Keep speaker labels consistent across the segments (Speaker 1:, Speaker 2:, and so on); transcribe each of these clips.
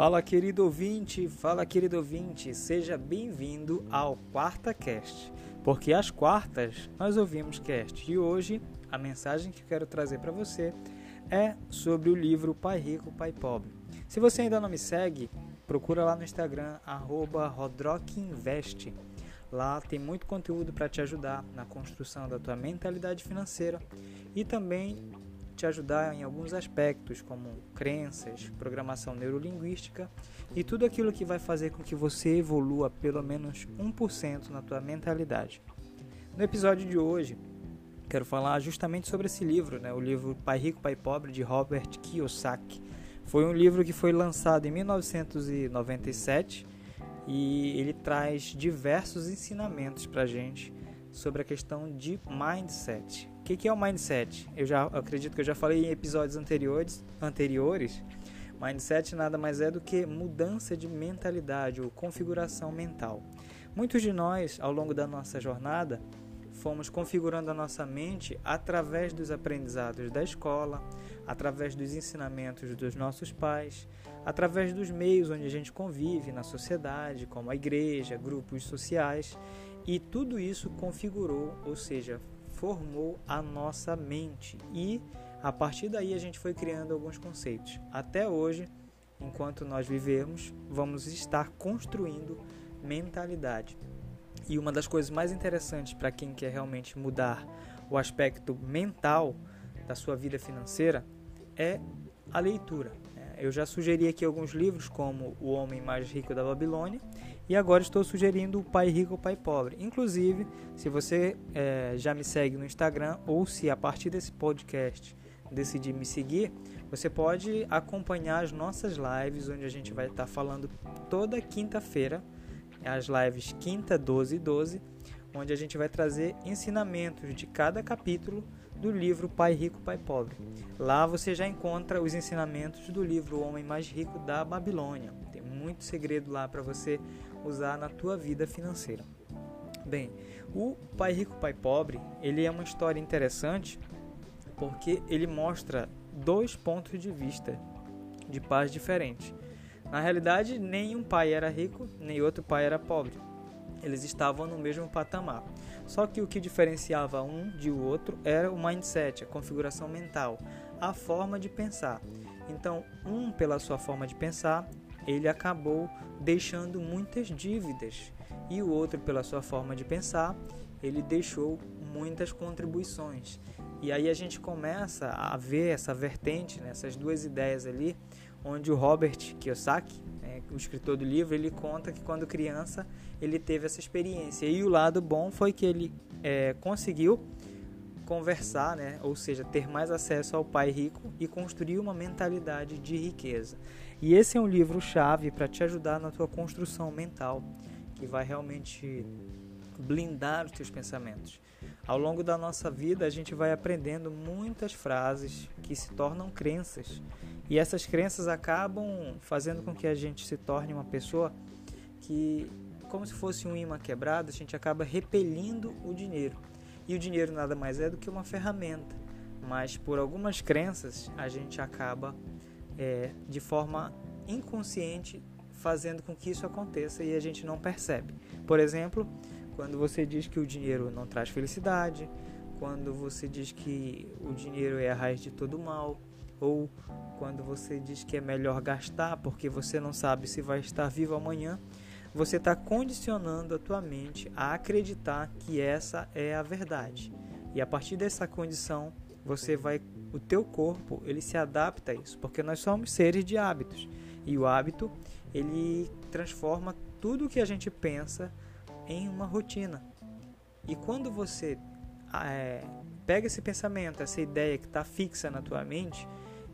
Speaker 1: Fala querido ouvinte, fala querido ouvinte, seja bem-vindo ao Quarta Cast, porque às quartas nós ouvimos cast e hoje a mensagem que eu quero trazer para você é sobre o livro Pai Rico, Pai Pobre. Se você ainda não me segue, procura lá no Instagram @rodrockinvest. Lá tem muito conteúdo para te ajudar na construção da tua mentalidade financeira e também te ajudar em alguns aspectos, como crenças, programação neurolinguística e tudo aquilo que vai fazer com que você evolua pelo menos 1% na tua mentalidade. No episódio de hoje, quero falar justamente sobre esse livro, né? o livro Pai Rico, Pai Pobre, de Robert Kiyosaki. Foi um livro que foi lançado em 1997 e ele traz diversos ensinamentos para a gente sobre a questão de mindset que, que é o mindset? Eu já eu acredito que eu já falei em episódios anteriores, anteriores. Mindset nada mais é do que mudança de mentalidade ou configuração mental. Muitos de nós, ao longo da nossa jornada, fomos configurando a nossa mente através dos aprendizados da escola, através dos ensinamentos dos nossos pais, através dos meios onde a gente convive na sociedade, como a igreja, grupos sociais, e tudo isso configurou, ou seja, formou a nossa mente e a partir daí a gente foi criando alguns conceitos. Até hoje, enquanto nós vivemos, vamos estar construindo mentalidade. E uma das coisas mais interessantes para quem quer realmente mudar o aspecto mental da sua vida financeira é a leitura. Eu já sugeri aqui alguns livros, como O Homem Mais Rico da Babilônia, e agora estou sugerindo O Pai Rico, o Pai Pobre. Inclusive, se você é, já me segue no Instagram, ou se a partir desse podcast decidir me seguir, você pode acompanhar as nossas lives, onde a gente vai estar falando toda quinta-feira, as lives quinta, 12 e 12, onde a gente vai trazer ensinamentos de cada capítulo do livro Pai Rico, Pai Pobre. Lá você já encontra os ensinamentos do livro O Homem Mais Rico da Babilônia. Tem muito segredo lá para você usar na tua vida financeira. Bem, o Pai Rico, Pai Pobre, ele é uma história interessante porque ele mostra dois pontos de vista de pais diferentes. Na realidade, nem um pai era rico, nem outro pai era pobre. Eles estavam no mesmo patamar. Só que o que diferenciava um de o outro era o mindset, a configuração mental, a forma de pensar. Então, um pela sua forma de pensar, ele acabou deixando muitas dívidas, e o outro pela sua forma de pensar, ele deixou muitas contribuições. E aí a gente começa a ver essa vertente, né, essas duas ideias ali, onde o Robert Kiyosaki, né, o escritor do livro, ele conta que quando criança ele teve essa experiência. E o lado bom foi que ele é, conseguiu conversar, né, ou seja, ter mais acesso ao pai rico e construir uma mentalidade de riqueza. E esse é um livro chave para te ajudar na tua construção mental, que vai realmente blindar os teus pensamentos. Ao longo da nossa vida, a gente vai aprendendo muitas frases que se tornam crenças. E essas crenças acabam fazendo com que a gente se torne uma pessoa que, como se fosse um imã quebrado, a gente acaba repelindo o dinheiro. E o dinheiro nada mais é do que uma ferramenta. Mas por algumas crenças, a gente acaba é, de forma inconsciente fazendo com que isso aconteça e a gente não percebe. Por exemplo, quando você diz que o dinheiro não traz felicidade, quando você diz que o dinheiro é a raiz de todo mal, ou quando você diz que é melhor gastar porque você não sabe se vai estar vivo amanhã, você está condicionando a tua mente a acreditar que essa é a verdade. E a partir dessa condição, você vai, o teu corpo, ele se adapta a isso, porque nós somos seres de hábitos. E o hábito, ele transforma tudo o que a gente pensa em uma rotina. E quando você é, pega esse pensamento, essa ideia que está fixa na tua mente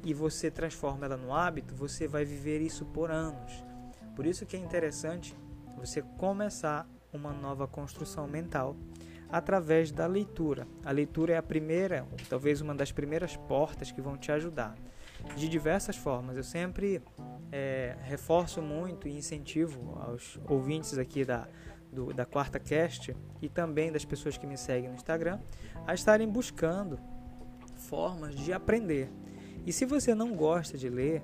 Speaker 1: e você transforma ela no hábito, você vai viver isso por anos. Por isso que é interessante você começar uma nova construção mental através da leitura. A leitura é a primeira, talvez uma das primeiras portas que vão te ajudar. De diversas formas. Eu sempre é, reforço muito e incentivo aos ouvintes aqui da, do, da Quarta Cast e também das pessoas que me seguem no Instagram a estarem buscando formas de aprender. E se você não gosta de ler,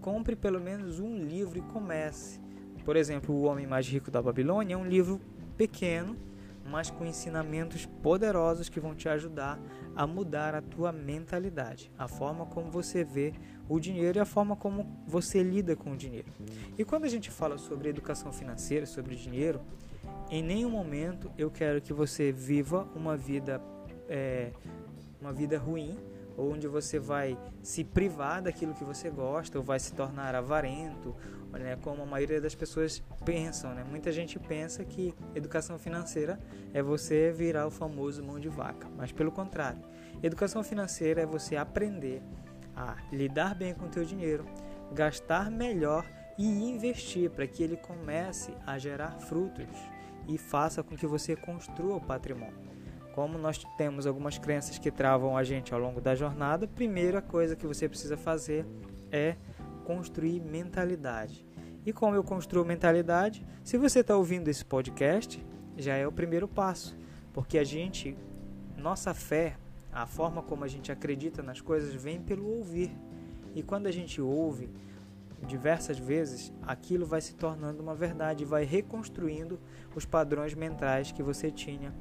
Speaker 1: compre pelo menos um livro e comece. Por exemplo, O Homem Mais Rico da Babilônia é um livro pequeno, mas com ensinamentos poderosos que vão te ajudar a mudar a tua mentalidade, a forma como você vê o dinheiro e a forma como você lida com o dinheiro. E quando a gente fala sobre educação financeira, sobre dinheiro, em nenhum momento eu quero que você viva uma vida é, uma vida ruim onde você vai se privar daquilo que você gosta ou vai se tornar avarento, né, como a maioria das pessoas pensam. Né? Muita gente pensa que educação financeira é você virar o famoso mão de vaca, mas pelo contrário, educação financeira é você aprender a lidar bem com o teu dinheiro, gastar melhor e investir para que ele comece a gerar frutos e faça com que você construa o patrimônio. Como nós temos algumas crenças que travam a gente ao longo da jornada, a primeira coisa que você precisa fazer é construir mentalidade. E como eu construo mentalidade? Se você está ouvindo esse podcast, já é o primeiro passo, porque a gente, nossa fé, a forma como a gente acredita nas coisas vem pelo ouvir. E quando a gente ouve diversas vezes, aquilo vai se tornando uma verdade, vai reconstruindo os padrões mentais que você tinha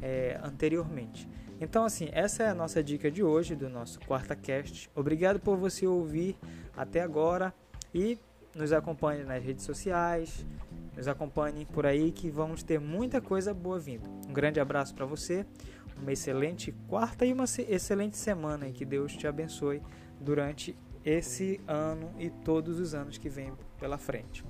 Speaker 1: é, anteriormente. Então, assim, essa é a nossa dica de hoje do nosso quarta cast. Obrigado por você ouvir até agora e nos acompanhe nas redes sociais, nos acompanhe por aí que vamos ter muita coisa boa vindo. Um grande abraço para você, uma excelente quarta e uma excelente semana e que Deus te abençoe durante esse ano e todos os anos que vêm pela frente.